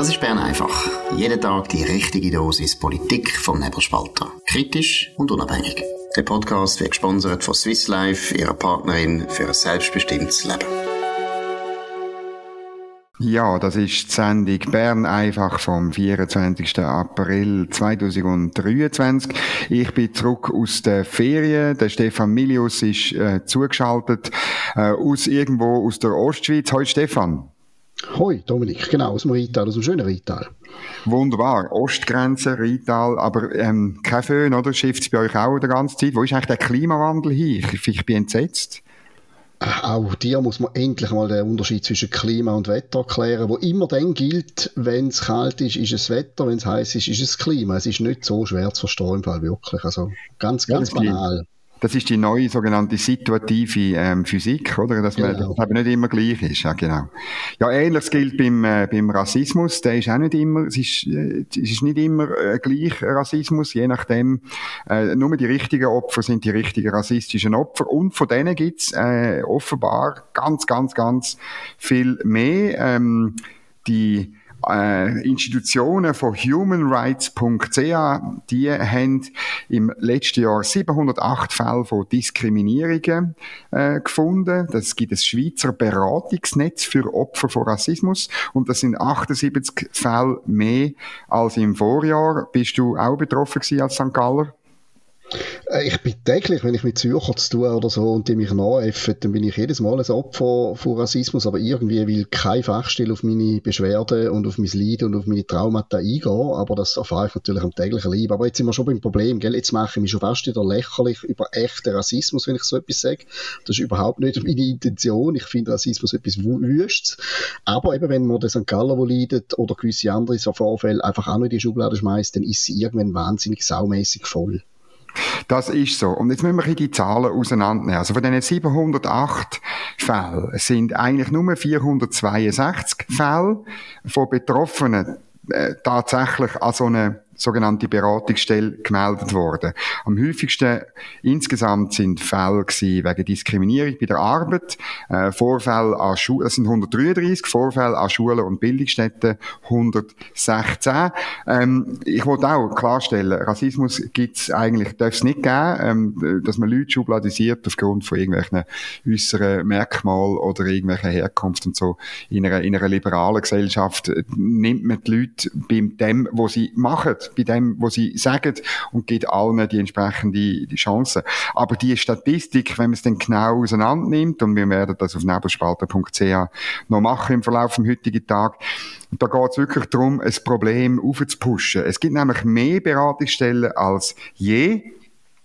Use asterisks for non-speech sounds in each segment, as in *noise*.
Das ist Bern einfach. Jeden Tag die richtige Dosis Politik vom Nebelspalter. Kritisch und unabhängig. Der Podcast wird gesponsert von Swiss Life, ihrer Partnerin für ein selbstbestimmtes Leben. Ja, das ist die Sendung Bern einfach vom 24. April 2023. Ich bin zurück aus der Ferien. Der Stefan Milius ist äh, zugeschaltet äh, aus irgendwo aus der Ostschweiz. Hallo Stefan. Hoi, Dominik, genau, aus dem Rheintal, aus dem schönen Rheintal. Wunderbar, Ostgrenze, Rheintal, aber ähm, kein Föhn, oder? Schifft es bei euch auch die ganze Zeit? Wo ist eigentlich der Klimawandel hier? Ich, ich bin entsetzt. Auch dir muss man endlich mal den Unterschied zwischen Klima und Wetter erklären, wo immer dann gilt, wenn es kalt ist, ist es Wetter, wenn es heiß ist, ist es Klima. Es ist nicht so schwer zu verstehen im Fall wirklich. Also ganz, ganz banal. Das ist die neue sogenannte situative ähm, Physik, oder? Dass man, genau. das eben nicht immer gleich ist. Ja, genau. Ja, ähnliches gilt beim, äh, beim Rassismus. Der ist auch nicht immer, es ist, äh, es ist nicht immer äh, gleich Rassismus, je nachdem, äh, nur die richtigen Opfer sind die richtigen rassistischen Opfer. Und von denen gibt's äh, offenbar ganz, ganz, ganz viel mehr. Ähm, die äh, Institutionen von humanrights.ch, die haben im letzten Jahr 708 Fälle von Diskriminierungen äh, gefunden. Das gibt ein Schweizer Beratungsnetz für Opfer von Rassismus und das sind 78 Fälle mehr als im Vorjahr. Bist du auch betroffen gewesen als St. Galler? Äh, ich bin täglich, wenn ich mit Zürcher zu tun oder so und die mich nachäffen, dann bin ich jedes Mal ein Opfer von Rassismus, aber irgendwie will kein Fachstelle auf meine Beschwerden und auf mein Leiden und auf meine Traumata eingehen, aber das erfahre ich natürlich am täglichen Leben. Aber jetzt sind wir schon beim Problem, gell? jetzt mache ich mich schon fast wieder lächerlich über echten Rassismus, wenn ich so etwas sage. Das ist überhaupt nicht meine Intention. Ich finde Rassismus etwas Wüstes. Aber eben, wenn man den St. Galler, wo leidet, oder gewisse andere so Vorfälle einfach auch noch in die Schublade schmeißt, dann ist sie irgendwann wahnsinnig saumäßig voll. Das ist so. Und jetzt müssen wir die Zahlen auseinandernehmen. Also von diesen 708 Fällen sind eigentlich nur 462 Fälle von Betroffenen äh, tatsächlich an so eine sogenannte Beratungsstelle gemeldet worden. Am häufigsten insgesamt sind Fälle wegen Diskriminierung bei der Arbeit, äh, Vorfälle an Schulen, das sind 133, Vorfälle an Schulen und Bildungsstätten 116. Ähm, ich wollte auch klarstellen, Rassismus gibt's eigentlich, darf es nicht geben, ähm, dass man Leute schubladisiert aufgrund von irgendwelchen äußeren Merkmalen oder irgendwelcher Herkunft und so. In einer, in einer liberalen Gesellschaft äh, nimmt man die Leute bei dem, was sie machen bei dem, was sie sagen und gibt allen die entsprechende die Chance. Aber die Statistik, wenn man es dann genau auseinander nimmt, und wir werden das auf nebelspalter.ch noch machen im Verlauf des heutigen Tag, da geht es wirklich darum, ein Problem aufzupushen. Es gibt nämlich mehr Beratungsstellen als je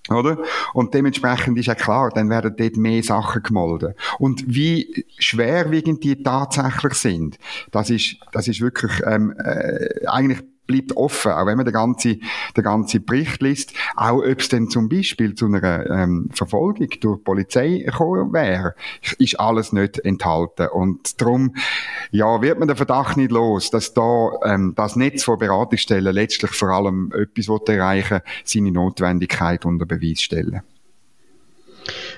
oder? Und dementsprechend ist ja klar, dann werden dort mehr Sachen gemolden. Und wie schwerwiegend die tatsächlich sind, das ist, das ist wirklich ähm, äh, eigentlich bleibt offen, auch wenn man den ganzen, den ganzen Bericht liest, auch ob es denn zum Beispiel zu einer ähm, Verfolgung durch die Polizei gekommen wäre, ist alles nicht enthalten. Und darum, ja, wird man den Verdacht nicht los, dass da ähm, das Netz von Beratungsstellen letztlich vor allem etwas erreichen seine Notwendigkeit unter Beweis stellen.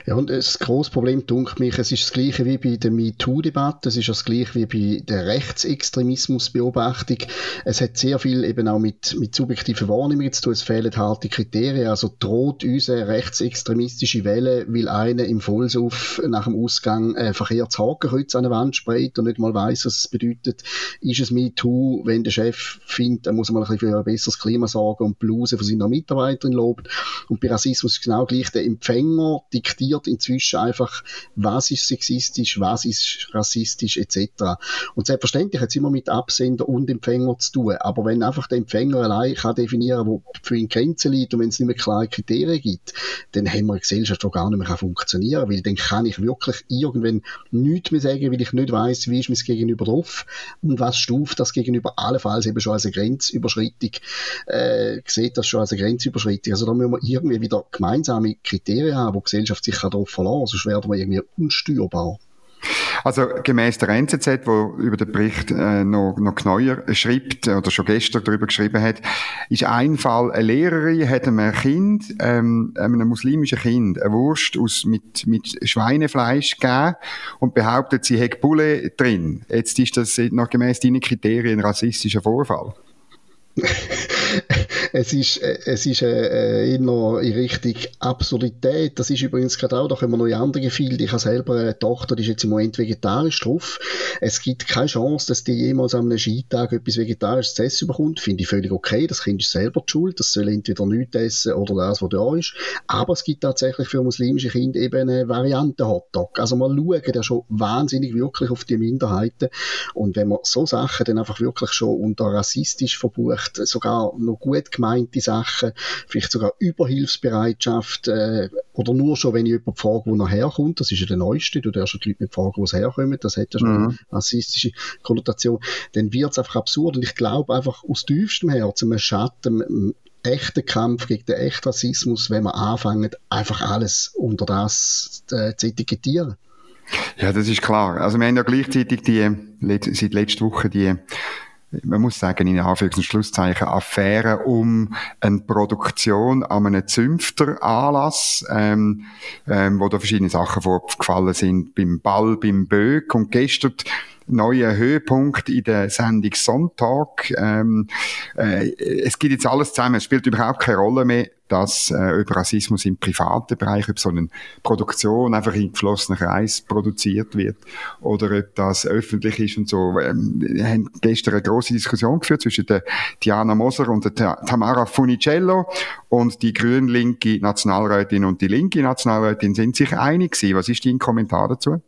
Ja, und das grosse Problem, dunkelt mich, es ist das Gleiche wie bei der MeToo-Debatte, es ist das Gleiche wie bei der Rechtsextremismusbeobachtung. Es hat sehr viel eben auch mit, mit subjektiven Wahrnehmungen zu tun, es fehlen harte Kriterien, also droht uns eine rechtsextremistische Welle, weil einer im Vollsuff nach dem Ausgang ein verkehrtes Hakenkreuz an der Wand sprayt und nicht mal weiss, was es bedeutet. Ist es MeToo, wenn der Chef findet, er muss mal ein bisschen für ein besseres Klima sorgen und Bluse von seiner Mitarbeiterin lobt. Und bei Rassismus ist genau gleich, der Empfänger diktiert inzwischen einfach, was ist sexistisch, was ist rassistisch etc. Und selbstverständlich hat es immer mit Absender und Empfänger zu tun. Aber wenn einfach der Empfänger allein kann definieren, wo für ihn Grenzen liegt und wenn es nicht mehr klare Kriterien gibt, dann haben wir eine Gesellschaft, die gar nicht mehr funktionieren kann, weil dann kann ich wirklich irgendwann nichts mehr sagen, weil ich nicht weiß, wie ist mein Gegenüber drauf und was stuft das Gegenüber allenfalls eben schon als eine Grenzüberschreitung, äh, sieht das schon als eine Grenzüberschreitung. Also da müssen wir irgendwie wieder gemeinsame Kriterien haben, wo die Gesellschaft sich darauf verlassen, sonst werden wir irgendwie unsteuerbar. Also gemäß der NZZ, wo über den Bericht äh, noch, noch Kneuer schreibt oder schon gestern darüber geschrieben hat, ist ein Fall, eine Lehrerin hat einem Kind, ähm, einem muslimischen Kind, eine Wurst aus, mit, mit Schweinefleisch gegeben und behauptet, sie hätte Bulle drin. Jetzt ist das nach gemäß deinen Kriterien ein rassistischer Vorfall. *laughs* es ist, äh, es ist äh, immer in Richtung Absurdität. Das ist übrigens gerade auch, da können wir noch in andere Gefilde. Ich habe selber eine Tochter, die ist jetzt im Moment vegetarisch drauf. Es gibt keine Chance, dass die jemals an einem Skitag etwas Vegetarisches zu essen bekommt. Finde ich völlig okay. Das Kind ist selber die Schuld. Das soll entweder nichts essen oder das, was da ist. Aber es gibt tatsächlich für muslimische Kinder eben eine Variante Hotdog. Also mal schauen ja schon wahnsinnig wirklich auf die Minderheiten. Und wenn man so Sachen dann einfach wirklich schon unter rassistisch verbucht, sogar noch gut gemeinte Sachen, vielleicht sogar Überhilfsbereitschaft äh, oder nur schon, wenn ich jemanden frage, wo er herkommt, das ist ja der Neueste, du darfst die Leute nicht fragen, wo sie herkommen, das hat ja schon mhm. eine rassistische Konnotation, dann wird es einfach absurd und ich glaube einfach aus tiefstem Herzen, man schatten echten Kampf gegen den echten Rassismus, wenn man anfängt, einfach alles unter das äh, zu etikettieren. Ja, das ist klar. Also wir haben ja gleichzeitig die, seit letzter Woche die man muss sagen, in Anführungs- und Schlusszeichen, Affäre um eine Produktion an einem Zünfteranlass, ähm, ähm, wo da verschiedene Sachen vorgefallen sind, beim Ball, beim Böck. Und gestern neuer Höhepunkt in der Sendung Sonntag. Ähm, äh, es gibt jetzt alles zusammen, es spielt überhaupt keine Rolle mehr, dass äh, über Rassismus im privaten Bereich, ob so eine Produktion einfach in geschlossenen Kreis produziert wird oder ob das öffentlich ist und so. Ähm, wir haben gestern eine große Diskussion geführt zwischen der Diana Moser und der Tamara Funicello und die grün-linke Nationalrätin und die linke Nationalrätin sind sich einig gewesen. Was ist dein Kommentar dazu?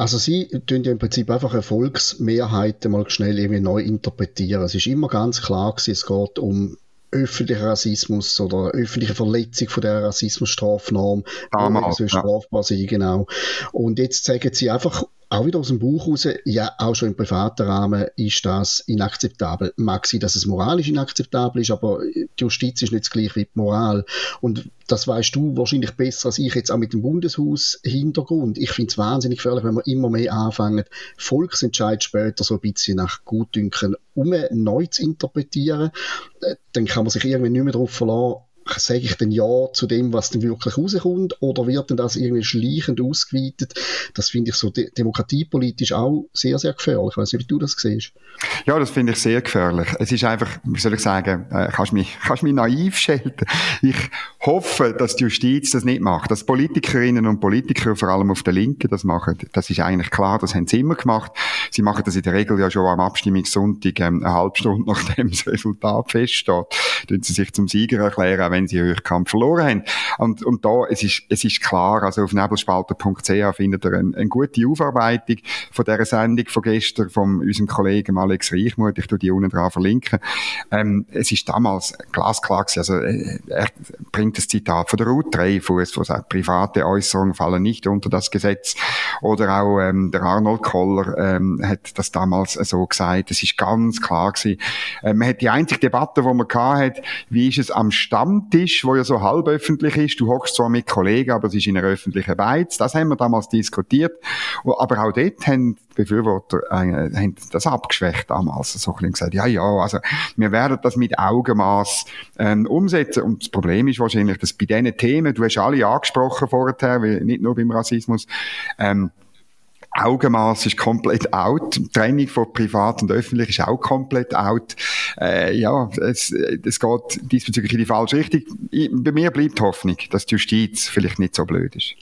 Also sie tun ja im Prinzip einfach Erfolgsmehrheiten mal schnell irgendwie neu interpretieren. Es ist immer ganz klar gewesen, es geht um öffentlichen Rassismus oder öffentliche Verletzung von der Rassismusstrafnorm, Damals, so strafbar sein, genau. Und jetzt sagen sie einfach auch wieder aus dem Buch raus, ja, auch schon im privaten Rahmen ist das inakzeptabel. Mag sein, dass es moralisch inakzeptabel ist, aber die Justiz ist nicht das gleiche wie die Moral. Und das weißt du wahrscheinlich besser als ich jetzt auch mit dem Bundeshaus-Hintergrund. Ich finde es wahnsinnig gefährlich, wenn wir immer mehr anfangen, Volksentscheid später so ein bisschen nach Gutdünken um neu zu interpretieren. Äh, dann kann man sich irgendwie nicht mehr darauf verlassen, sage ich denn Ja zu dem, was denn wirklich rauskommt, oder wird denn das irgendwie schleichend ausgeweitet? Das finde ich so de demokratiepolitisch auch sehr, sehr gefährlich. Ich weiß nicht, wie du das siehst. Ja, das finde ich sehr gefährlich. Es ist einfach, wie soll ich sagen, äh, kannst mich, kannst mich naiv schelten. Ich hoffe, dass die Justiz das nicht macht, dass Politikerinnen und Politiker, vor allem auf der Linken, das machen. Das ist eigentlich klar, das haben sie immer gemacht. Sie machen das in der Regel ja schon am Abstimmungssonntag, ähm, eine halbe Stunde *laughs* nachdem das Resultat feststeht, tun sie sich zum Sieger erklären, wenn sie Höchstkampf verloren haben. Und, und da, es ist, es ist klar, also auf nebelspalter.ch findet ihr eine, eine gute Aufarbeitung von dieser Sendung von gestern von unserem Kollegen Alex Reichmuth. Ich tue die unten dran verlinken. Ähm, es ist damals glasklar gewesen, also, äh, er bringt das Zitat von der Ruth Dreyfus, wo sagt, private Äußerungen fallen nicht unter das Gesetz. Oder auch, ähm, der Arnold Koller, ähm, hat das damals so gesagt. Es ist ganz klar gewesen. Äh, man hat die einzige Debatte, die man hatte, wie ist es am Stamm Stammtisch, wo ja so halb öffentlich ist. Du hockst zwar mit Kollegen, aber es ist in einer öffentlichen Beiz. Das haben wir damals diskutiert. Aber auch dort haben Befürworter äh, haben das abgeschwächt damals. So ein bisschen gesagt, ja, ja, also wir werden das mit Augenmaß ähm, umsetzen. Und das Problem ist wahrscheinlich, dass bei diesen Themen, du hast alle angesprochen vorher, nicht nur beim Rassismus, ähm, Augenmaß ist komplett out. Trennung von privat und öffentlich ist auch komplett out. Äh, ja, es, es geht diesbezüglich in die falsche Richtung. Ich, bei mir bleibt Hoffnung, dass die Justiz vielleicht nicht so blöd ist.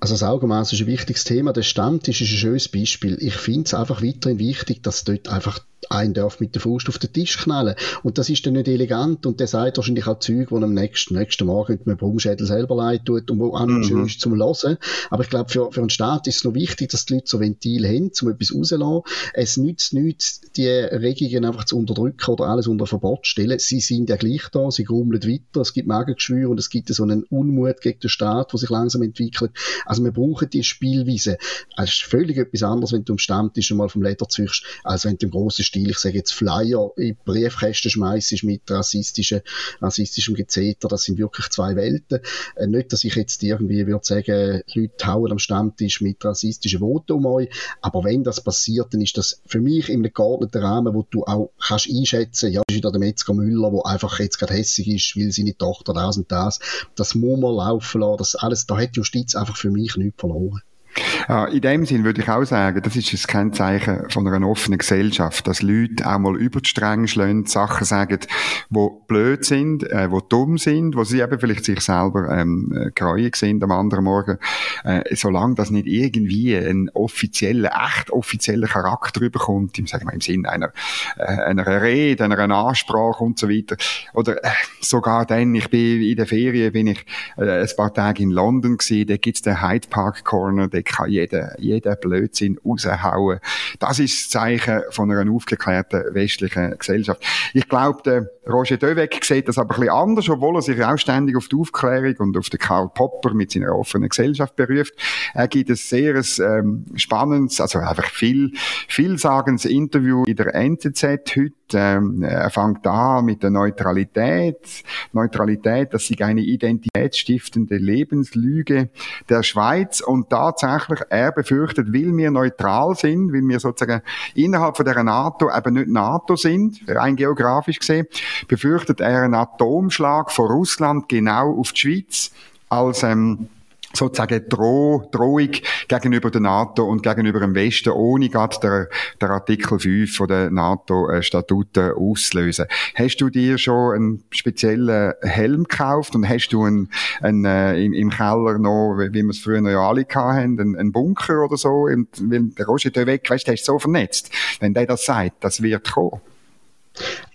Also das Augenmaß ist ein wichtiges Thema. Der Stammtisch ist ein schönes Beispiel. Ich finde es einfach weiterhin wichtig, dass dort einfach ein darf mit der Faust auf den Tisch knallen. Und das ist dann nicht elegant und der sagt wahrscheinlich auch Zeug, die am nächsten, nächsten Morgen mit dem Braumschädel selber leid tut und wo mhm. schön ist zum Hören. Aber ich glaube, für, für einen Staat ist es noch wichtig, dass die Leute so Ventil haben, um etwas rauszulassen. Es nützt nichts, die Regungen einfach zu unterdrücken oder alles unter Verbot zu stellen. Sie sind ja gleich da, sie grummeln weiter, es gibt Magengeschwüre und es gibt so einen Unmut gegen den Staat, der sich langsam entwickelt. Also wir brauchen die Spielweise. Es ist völlig etwas anderes, wenn du am Stammtisch einmal vom Leder züchst, als wenn du im grossen Stil ich sage jetzt Flyer in Briefkästen schmeißt mit rassistischem, rassistischem Gezeter, das sind wirklich zwei Welten. Äh, nicht, dass ich jetzt irgendwie würde sagen, Leute hauen am Stammtisch mit rassistischen Worten um euch, aber wenn das passiert, dann ist das für mich einem geordneten Rahmen, wo du auch kannst einschätzen, ja, ist wieder der Metzger Müller, wo einfach jetzt gerade hässig ist, weil seine Tochter das und das, das muss man laufen lassen, das alles, da hat Justiz einfach für mich nichts verloren. Ja, in dem Sinn würde ich auch sagen, das ist ein Kennzeichen von einer offenen Gesellschaft, dass Leute auch mal über die Stränge schlagen, Sachen sagen, die blöd sind, äh, die dumm sind, wo sie eben vielleicht sich selber ähm, äh, gereut sind am anderen Morgen, äh, solange das nicht irgendwie einen offiziellen, echt offiziellen Charakter überkommt, im, sagen wir, im Sinn einer, äh, einer Rede, einer Ansprache und so weiter. Oder äh, sogar dann, ich bin in der Ferien, bin ich äh, ein paar Tage in London gewesen, da gibt's den Hyde Park Corner, da kann jeder, jeder Blödsinn raushauen. Das ist das Zeichen von einer aufgeklärten westlichen Gesellschaft. Ich glaube, der Roger Döweg sieht das aber ein bisschen anders, obwohl er sich auch ständig auf die Aufklärung und auf den Karl Popper mit seiner offenen Gesellschaft beruft. Er gibt ein sehr ähm, spannendes, also einfach viel, vielsagendes Interview in der NZZ heute. Ähm, er fängt an mit der Neutralität. Neutralität, das ist eine identitätsstiftende Lebenslüge der Schweiz und tatsächlich, er befürchtet, weil wir neutral sind, weil wir sozusagen innerhalb von der NATO eben nicht NATO sind, rein geografisch gesehen, befürchtet er einen Atomschlag von Russland genau auf die Schweiz als ähm, sozusagen Droh, Drohung gegenüber der NATO und gegenüber dem Westen, ohne gerade der, der Artikel 5 von der NATO-Statuten auszulösen. Hast du dir schon einen speziellen Helm gekauft und hast du einen, einen, äh, im, im Keller noch, wie wir es früher ja alle hatten, einen, einen Bunker oder so? Und, weil der Roger weg, weißt du, der ist so vernetzt. Wenn der das sagt, das wird kommen.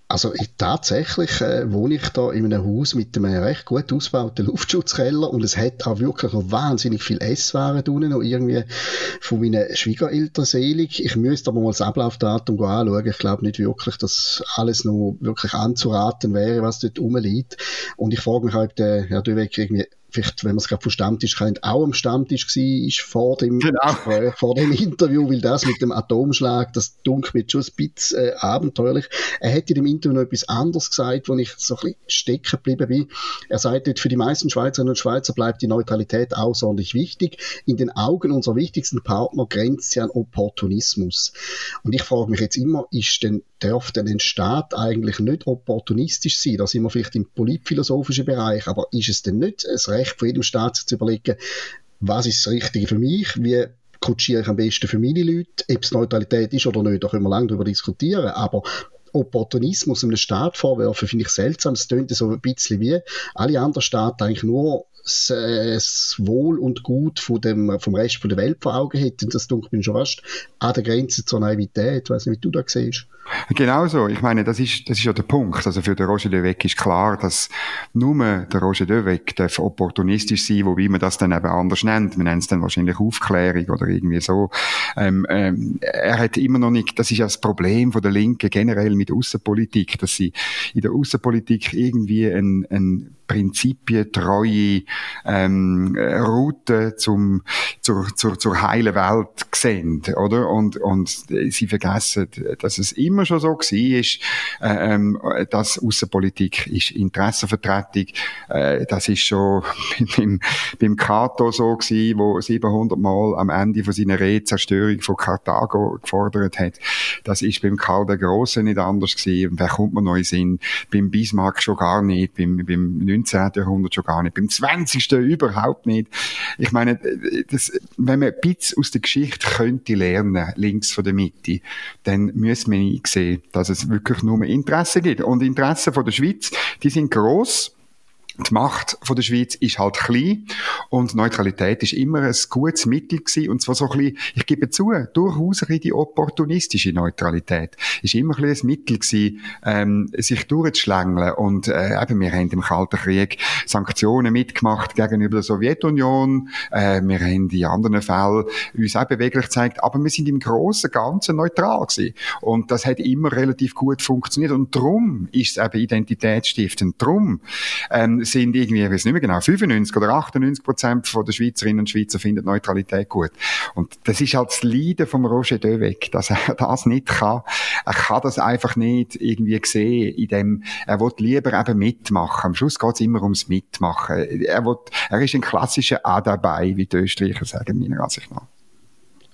Also ich, tatsächlich äh, wohne ich da in einem Haus mit einem recht gut ausgebauten Luftschutzkeller und es hat auch wirklich noch wahnsinnig viel Esswaren drinnen, noch irgendwie von meinen Schwiegereltern selig. Ich müsste aber mal das Ablaufdatum anschauen. Ich glaube nicht wirklich, dass alles noch wirklich anzuraten wäre, was dort rumliegt. Und ich frage mich, ob der Herr Döweg irgendwie vielleicht, wenn man es gerade vom Stammtisch kennt, auch am Stammtisch war, ist vor dem, genau. *laughs* Gespräch, vor dem Interview, weil das mit dem Atomschlag, das dunkelt mir schon ein bisschen äh, abenteuerlich. Er hätte in dem Interview noch etwas anderes gesagt, wo ich so ein bisschen stecken geblieben bin. Er sagt für die meisten Schweizerinnen und Schweizer bleibt die Neutralität außerordentlich wichtig. In den Augen unserer wichtigsten Partner grenzt sie an Opportunismus. Und ich frage mich jetzt immer, ist denn, darf denn ein Staat eigentlich nicht opportunistisch sein? Da sind wir vielleicht im politphilosophischen Bereich, aber ist es denn nicht ein Recht von jedem Staat zu überlegen, was ist das Richtige für mich, wie kutschiere ich am besten für meine Leute, ob es Neutralität ist oder nicht, da können wir lange darüber diskutieren, aber Opportunismus einem Staat vorwerfen, finde ich seltsam. Es tönt so ein bisschen wie alle anderen Staaten eigentlich nur das, äh, das Wohl und Gut von dem, vom Rest von der Welt vor Augen hätten. Das dunkelt mir schon fast an der Grenze zur Naivität. Ich weiß nicht, wie du das siehst. Genau so. Ich meine, das ist, das ist ja der Punkt. Also für den Roger de Weg ist klar, dass nur der Roger de Weg darf opportunistisch sein, wobei man das dann eben anders nennt. Man nennt es dann wahrscheinlich Aufklärung oder irgendwie so. Ähm, ähm, er hat immer noch nicht, das ist ja das Problem von der Linken generell mit Außenpolitik, dass sie in der Außenpolitik irgendwie ein, ein prinzipientreue ähm, Route zum, zur, zur, zur heilen Welt sehen, oder? Und, und sie vergessen, dass es immer schon so war, ist, äh, ähm, dass Außenpolitik ist Interessenvertretung. Äh, das ist schon *laughs* beim, beim Cato so gewesen, wo 700 Mal am Ende von seiner Rede Zerstörung von Karthago gefordert hat. Das ist beim Karl der Große nicht anders gewesen. Wer kommt man neu Sinn? Beim Bismarck schon gar nicht, beim, beim 19. Jahrhundert schon gar nicht, beim 20. überhaupt nicht. Ich meine, das, wenn man ein bisschen aus der Geschichte könnte lernen, links von der Mitte, dann müssen wir sehen, dass es wirklich nur Interesse gibt. Und Interessen von der Schweiz, die sind gross die Macht von der Schweiz ist halt klein und Neutralität ist immer ein gutes Mittel gewesen und zwar so ein bisschen, ich gebe zu, durchaus ein die opportunistische Neutralität ist immer ein, ein Mittel gewesen, ähm, sich durchzuschlängeln und äh, eben, wir haben im Kalten Krieg Sanktionen mitgemacht gegenüber der Sowjetunion, äh, wir haben in anderen Fällen uns auch beweglich gezeigt, aber wir sind im Großen Ganzen neutral gewesen und das hat immer relativ gut funktioniert und darum ist es eben identitätsstiftend, darum ähm, sind irgendwie, ich weiß nicht mehr genau, 95 oder 98 Prozent von der Schweizerinnen und Schweizer finden Neutralität gut. Und das ist halt das Leiden vom Roger Döweg, dass er *laughs* das nicht kann. Er kann das einfach nicht irgendwie sehen, in dem, er will lieber eben mitmachen. Am Schluss geht es immer ums Mitmachen. Er, will, er ist ein klassischer A dabei, wie die Österreicher sagen, meiner Ansicht nach.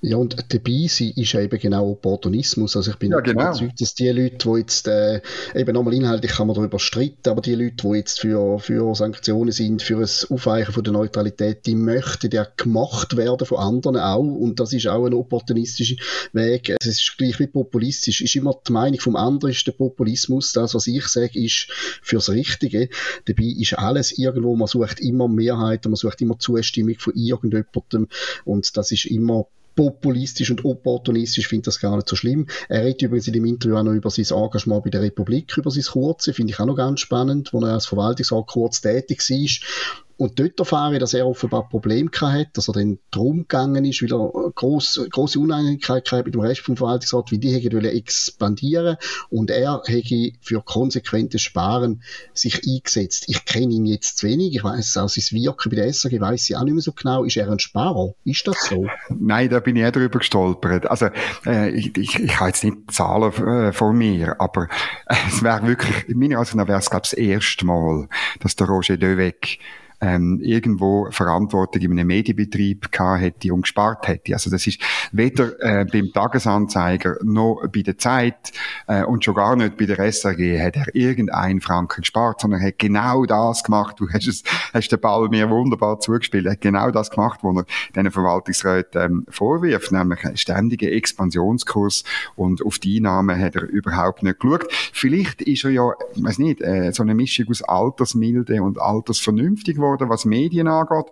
Ja, und dabei sein ist eben genau Opportunismus. Also ich bin ja, genau. überzeugt, dass die Leute, die jetzt, äh, eben nochmal inhaltlich kann man darüber streiten, aber die Leute, die jetzt für, für Sanktionen sind, für ein Aufweichen von der Neutralität, die möchten ja gemacht werden von anderen auch. Und das ist auch ein opportunistischer Weg. Es ist gleich wie populistisch. Ist immer die Meinung vom anderen ist der Populismus. Das, was ich sage, ist fürs Richtige. Dabei ist alles irgendwo, man sucht immer Mehrheiten, man sucht immer Zustimmung von irgendjemandem. Und das ist immer populistisch und opportunistisch, finde das gar nicht so schlimm. Er redet übrigens in dem Interview auch noch über sein Engagement bei der Republik, über sein kurze, finde ich auch noch ganz spannend, wo er als Verwaltungsrat kurz tätig war und dort erfahre ich, dass er offenbar Probleme hatte, dass er dann drum gegangen ist, weil er grosse, grosse Uneinigkeit hatte mit dem Rest vom Verwaltungsrat, wie die hätten expandieren und er hätte für konsequentes Sparen sich eingesetzt. Ich kenne ihn jetzt zu wenig, ich weiß auch sein Wirken bei der SAG, weiß ich auch nicht mehr so genau. Ist er ein Sparer? Ist das so? Nein, da bin ich auch drüber gestolpert. Also, äh, ich, ich, ich habe jetzt nicht Zahlen äh, von mir, aber *laughs* es wäre wirklich, in meiner Ansicht nach wäre es, glaube ich, das erste Mal, dass der Roger Döweg ähm, irgendwo Verantwortung in einem Medienbetrieb gehabt hätte und gespart hätte. Also das ist weder äh, beim Tagesanzeiger noch bei der Zeit äh, und schon gar nicht bei der SAG hat er irgendeinen Franken gespart, sondern er hat genau das gemacht. Du hast, es, hast den Ball mir wunderbar zugespielt. Er hat genau das gemacht, was er diesen Verwaltungsräten ähm, vorwirft, nämlich einen ständigen Expansionskurs und auf die Einnahmen hat er überhaupt nicht geschaut. Vielleicht ist er ja, ich weiß nicht, äh, so eine Mischung aus Altersmilde und Altersvernünftig geworden geworden, was Medien angeht.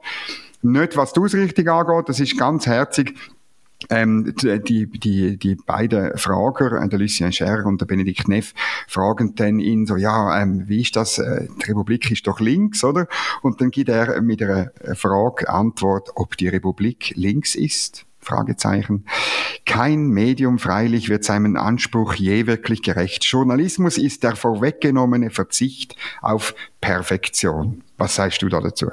Nicht was die Ausrichtung angeht, das ist ganz herzig. Ähm, die, die, die beiden Frager, äh, der Lucien Scher und der Benedikt Neff, fragen dann ihn so, ja, ähm, wie ist das, äh, die Republik ist doch links, oder? Und dann gibt er mit einer Frage Antwort, ob die Republik links ist. Fragezeichen. Kein Medium freilich wird seinem Anspruch je wirklich gerecht. Journalismus ist der vorweggenommene Verzicht auf Perfektion. Was sagst du da dazu?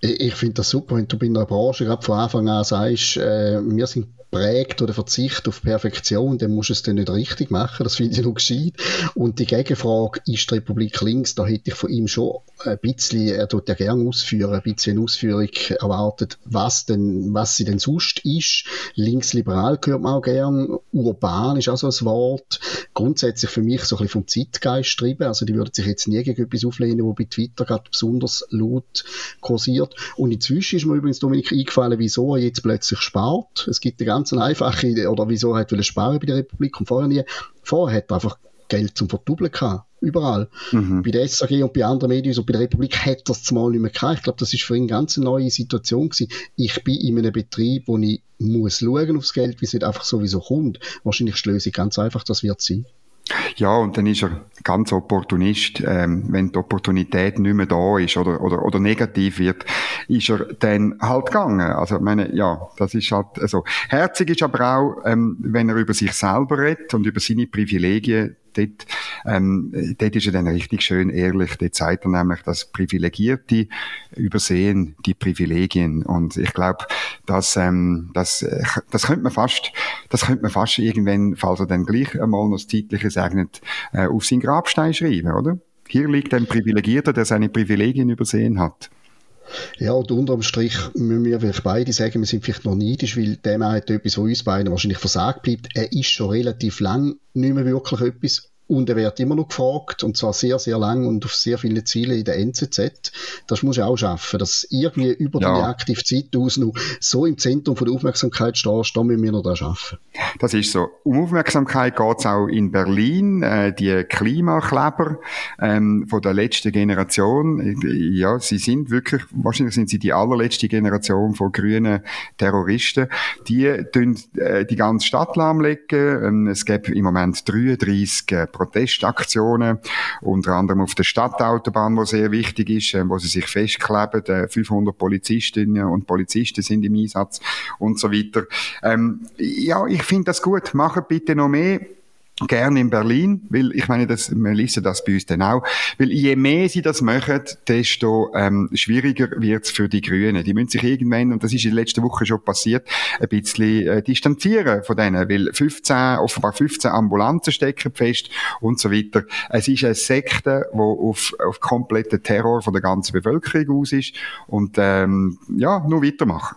Ich finde das super, wenn du bei einer Branche gerade von Anfang an sagst, äh, wir sind prägt oder Verzicht auf Perfektion, dann musst du es dann nicht richtig machen. Das finde ich noch gescheit. Und die Gegenfrage, ist die Republik links, da hätte ich von ihm schon ein bisschen, er tut ja gerne ausführen, ein bisschen Ausführung erwartet, was denn, was sie denn sonst ist. Linksliberal gehört man auch gern. Urban ist auch so ein Wort. Grundsätzlich für mich so ein bisschen vom Zeitgeist treiben. Also die würden sich jetzt nie gegen etwas auflehnen, wo bei Twitter gerade besonders laut kursiert. Und inzwischen ist mir übrigens Dominik eingefallen, wieso er jetzt plötzlich spart. Es gibt eine ganz einfache, oder wieso er hat sparen bei der Republik und vorher nie. Vorher hat er einfach Geld zum Verdoubeln gehabt. Überall. Mhm. Bei der SAG und bei anderen Medien und bei der Republik hätte das zumal nicht mehr gehabt. Ich glaube, das ist für ihn eine ganz neue Situation gewesen. Ich bin in einem Betrieb, wo ich muss schauen aufs Geld, wie es nicht einfach sowieso kommt. Wahrscheinlich die Lösung ganz einfach, das wird sein. Ja, und dann ist er ganz Opportunist. Ähm, wenn die Opportunität nicht mehr da ist oder, oder, oder negativ wird, ist er dann halt gegangen. Also, meine, ja, das ist halt so. Herzig ist aber auch, ähm, wenn er über sich selber redet und über seine Privilegien, dort, ähm, dort ist er dann richtig schön ehrlich. Dort zeigt er nämlich, dass Privilegierte übersehen die Privilegien. Und ich glaube, dass, ähm, das, das könnte man fast, das könnte man fast irgendwann, falls er dann gleich einmal noch das Zeitliche segnet, äh, auf seinen Grabstein schreiben, oder? Hier liegt ein Privilegierter, der seine Privilegien übersehen hat. Ja, und unterm Strich müssen wir vielleicht beide sagen, wir sind vielleicht noch neidisch, weil der Mann hat etwas, was uns beiden wahrscheinlich versagt bleibt. Er ist schon relativ lang nicht mehr wirklich etwas und er wird immer noch gefragt, und zwar sehr, sehr lang und auf sehr viele Ziele in der NZZ. Das muss er auch schaffen, dass irgendwie über ja. die Aktivzeit aus noch so im Zentrum von der Aufmerksamkeit stehst, da müssen wir noch das schaffen. Das ist so. Um Aufmerksamkeit geht es auch in Berlin. Äh, die Klimakleber ähm, von der letzten Generation, ja, sie sind wirklich, wahrscheinlich sind sie die allerletzte Generation von grünen Terroristen. Die tun äh, die ganze Stadt lahmlegen. Ähm, es gibt im Moment 33 äh, Protestaktionen, unter anderem auf der Stadtautobahn, wo sehr wichtig ist, äh, wo sie sich festkleben. Äh, 500 Polizistinnen und Polizisten sind im Einsatz und so weiter. Ähm, ja, ich finde das gut. Macht bitte noch mehr. Gerne in Berlin, weil ich meine, das, wir lesen das bei uns dann auch, weil je mehr sie das machen, desto ähm, schwieriger wird's für die Grünen. Die müssen sich irgendwann, und das ist in der letzten Woche schon passiert, ein bisschen äh, distanzieren von denen, weil 15, offenbar 15 Ambulanzen stecken fest und so weiter. Es ist eine Sekte, die auf, auf kompletten Terror von der ganzen Bevölkerung aus ist und ähm, ja, nur weitermachen.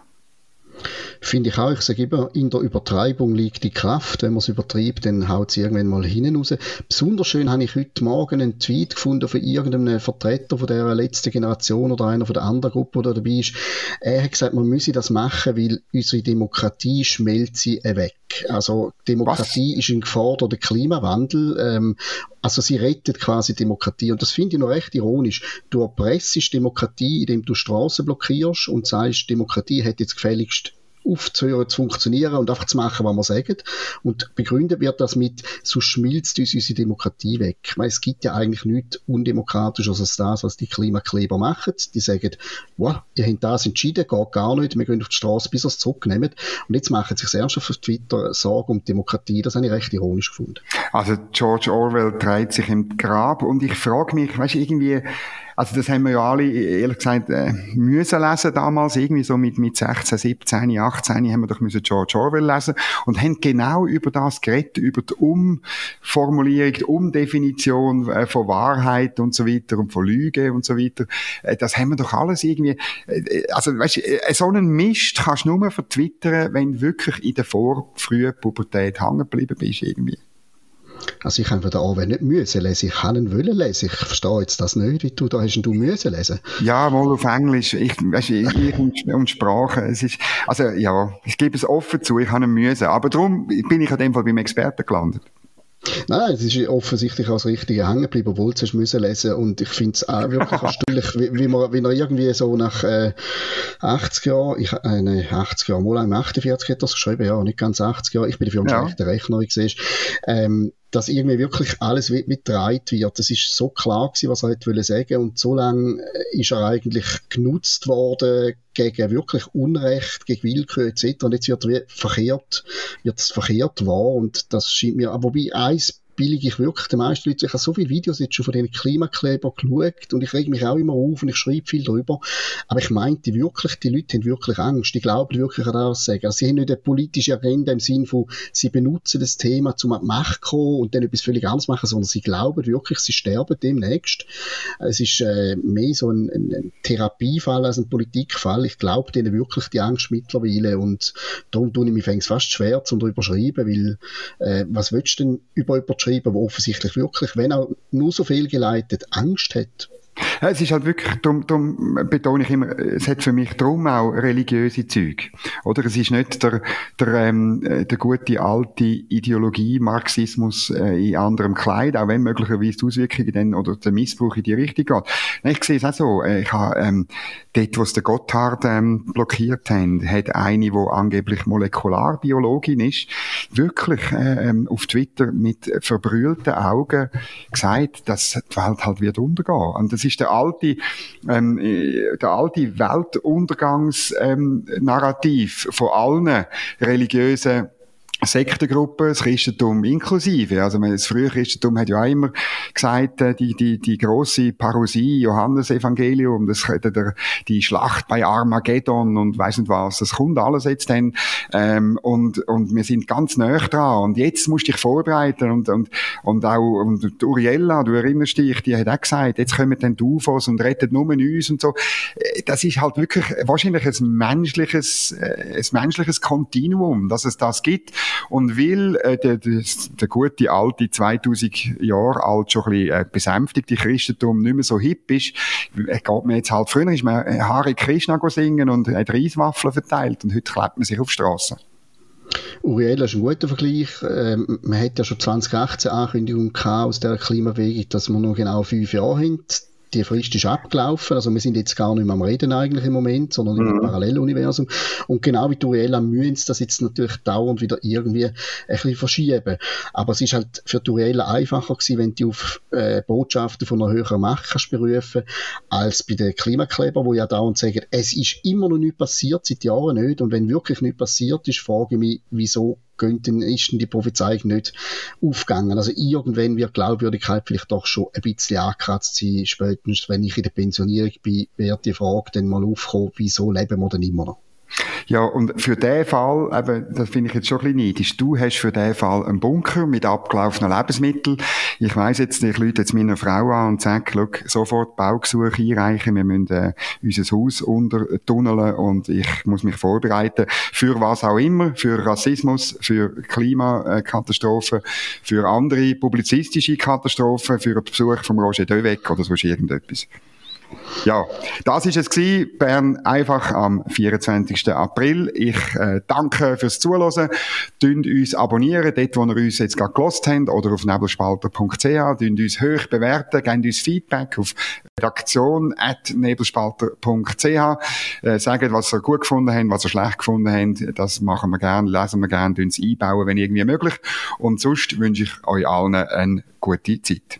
Finde ich auch. Ich sage immer, in der Übertreibung liegt die Kraft. Wenn man es übertreibt, dann haut es irgendwann mal hinten raus. Besonders schön habe ich heute Morgen einen Tweet gefunden von irgendeinem Vertreter von der letzten Generation oder einer von der anderen Gruppe, der dabei ist. Er hat gesagt, man müsse das machen, weil unsere Demokratie schmelzt weg. Also Demokratie Was? ist in Gefahr durch den Klimawandel. Ähm, also sie rettet quasi Demokratie. Und das finde ich noch recht ironisch. Du erpressest Demokratie, indem du Straßen blockierst und sagst, Demokratie hat jetzt gefälligst aufzuhören zu funktionieren und einfach zu machen, was wir sagen. Und begründet wird das mit, so schmilzt uns unsere Demokratie weg. Meine, es gibt ja eigentlich nichts undemokratisches als das, was die Klimakleber machen. Die sagen, wow, ihr habt das entschieden, geht gar nicht, wir gehen auf die Straße, bis ihr es zurücknehmen. Und jetzt machen sich erst auf Twitter Sorgen um Demokratie. Das habe ich recht ironisch gefunden. Also George Orwell dreht sich im Grab und ich frage mich, weißt du, irgendwie, also das haben wir ja alle, ehrlich gesagt, äh, müssen lesen damals, irgendwie so mit, mit 16, 17, 18 haben wir doch müssen George Orwell lesen und haben genau über das geredet, über die Umformulierung, die Umdefinition äh, von Wahrheit und so weiter und von Lüge und so weiter. Äh, das haben wir doch alles irgendwie, äh, also weißt äh, so einen Mist kannst du nur vertwittern, wenn du wirklich in der vorfrühen Pubertät hängen geblieben bist irgendwie. Also ich habe den Orwell nicht müssen lesen, ich kann ihn wollen lesen. Ich verstehe jetzt das nicht, wie du da hast du müssen lesen. Ja, mal auf Englisch. Ich, weißt, ich, ich und, und Sprache. Es ist, also ja, ich gebe es offen zu, ich habe ihn müssen. Aber darum bin ich in dem Fall beim Experten gelandet. Nein, es ist offensichtlich als Richtige hängen geblieben, obwohl du es müssen lesen und ich finde es auch wirklich erstaunlich, wie, wie, man, wie man irgendwie so nach äh, 80 Jahren, ich, äh, nein, 80 Jahren, mal 48 hat das geschrieben, ja, nicht ganz 80 Jahre, ich bin dafür ein ja. schlechter Rechner, wie du siehst, ähm, dass irgendwie wirklich alles mitgetragen wird. Das ist so klar gewesen, was er hätte sagen und so lange äh, ist er eigentlich genutzt worden gegen wirklich Unrecht, gegen Willkür etc. Und jetzt wird er verkehrt, wird es verkehrt wahr und das scheint mir, wobei eins billige ich wirklich den meisten Leuten. Ich habe so viele Videos jetzt schon von diesen Klimakleber geschaut und ich rege mich auch immer auf und ich schreibe viel darüber. Aber ich meinte wirklich, die Leute haben wirklich Angst. Die glauben wirklich an das sagen. Also sie haben nicht eine politische Agenda im Sinn von, sie benutzen das Thema, um an die Macht zu kommen und dann etwas völlig anderes machen, sondern sie glauben wirklich, sie sterben demnächst. Es ist äh, mehr so ein, ein, Therapiefall als ein Politikfall. Ich glaube denen wirklich die Angst mittlerweile und darum tue ich mich fast schwer, um darüber schreiben, weil äh, was willst du denn über jemanden schreiben, der offensichtlich wirklich, wenn auch nur so fehlgeleitet, Angst hat. Es ist halt wirklich, darum, darum betone ich immer, es hat für mich drum auch religiöse Züge. Oder es ist nicht der, der, ähm, der gute alte Ideologie, Marxismus äh, in anderem Kleid, auch wenn möglicherweise die Auswirkungen dann oder der Missbrauch in die Richtung geht. Ich sehe es auch so, äh, ich habe ähm, dort, wo es den Gotthard ähm, blockiert haben, hat eine, die angeblich Molekularbiologin ist, wirklich äh, ähm, auf Twitter mit verbrüllten Augen gesagt, dass die Welt halt wird untergehen. Und das ist der alte, ähm, der alte Weltuntergangsnarrativ ähm, von allen religiösen Sektengruppen, das Christentum inklusive. Also das frühe Christentum hat ja auch immer gesagt, äh, die, die, die große Parosie, Johannesevangelium, das, der, die Schlacht bei Armageddon und weiss nicht was, das kommt alles jetzt dann. Ähm, und, und wir sind ganz nah dran. Und jetzt musst du dich vorbereiten. Und, und, und auch und Uriella, du erinnerst dich, die hat auch gesagt, jetzt kommen dann die UFOs und retten nur uns und so. Äh, das ist halt wirklich wahrscheinlich ein menschliches, äh, ein menschliches Kontinuum, dass es das gibt. Und weil äh, der, der, der gute alte 2000 Jahre alt schon ein bisschen äh, besänftigte Christentum nicht mehr so hip ist, äh, geht man jetzt halt, früher ist man äh, Hare Krishna singen und hat Reiswaffeln verteilt und heute klebt man sich auf Straßen. Uriel ist ein guter Vergleich. Ähm, man hat ja schon 2018 Ankündigung aus der Klimabewegung, dass wir noch genau fünf Jahre haben die Frist ist abgelaufen. Also wir sind jetzt gar nicht mehr am Reden eigentlich im Moment, sondern mhm. mhm. Paralleluniversum. Und genau wie Turiella müssen sie das jetzt natürlich dauernd wieder irgendwie ein bisschen verschieben. Aber es ist halt für Turiella einfacher gewesen, wenn du auf äh, Botschaften von einer höheren Macht kannst berufen, als bei den Klimakleber, wo ja dauernd sagen, es ist immer noch nicht passiert, seit Jahren nicht. Und wenn wirklich nicht passiert ist, frage ich mich, wieso gehen, dann ist die Prophezeiung nicht aufgegangen. Also irgendwann wird Glaubwürdigkeit vielleicht doch schon ein bisschen angekratzt sein, spätestens wenn ich in der Pensionierung bin, wird die Frage dann mal aufkommen, wieso leben wir denn immer noch? Ja, und für den Fall, eben, das finde ich jetzt schon ein bisschen neidisch, du hast für den Fall einen Bunker mit abgelaufenen Lebensmitteln. Ich weiss jetzt, ich lüte jetzt meiner Frau an und sage, schau, sofort Baugesuch einreichen, wir müssen äh, unser Haus untertunneln und ich muss mich vorbereiten für was auch immer, für Rassismus, für Klimakatastrophen, für andere publizistische Katastrophen, für den Besuch von Roger Döweg oder sonst irgendetwas. Ja, das ist es gewesen. Bern einfach am 24. April. Ich äh, danke fürs Zuhören. Dünnt uns abonnieren, dort, wo ihr uns jetzt gerade gelost habt, oder auf nebelspalter.ch. Dünnt uns hoch bewerten, gebt uns Feedback auf redaktion.nebelspalter.ch. Äh, sagt, was ihr gut gefunden habt, was ihr schlecht gefunden habt. Das machen wir gerne, lesen wir gerne, uns einbauen, wenn irgendwie möglich. Und sonst wünsche ich euch allen eine gute Zeit.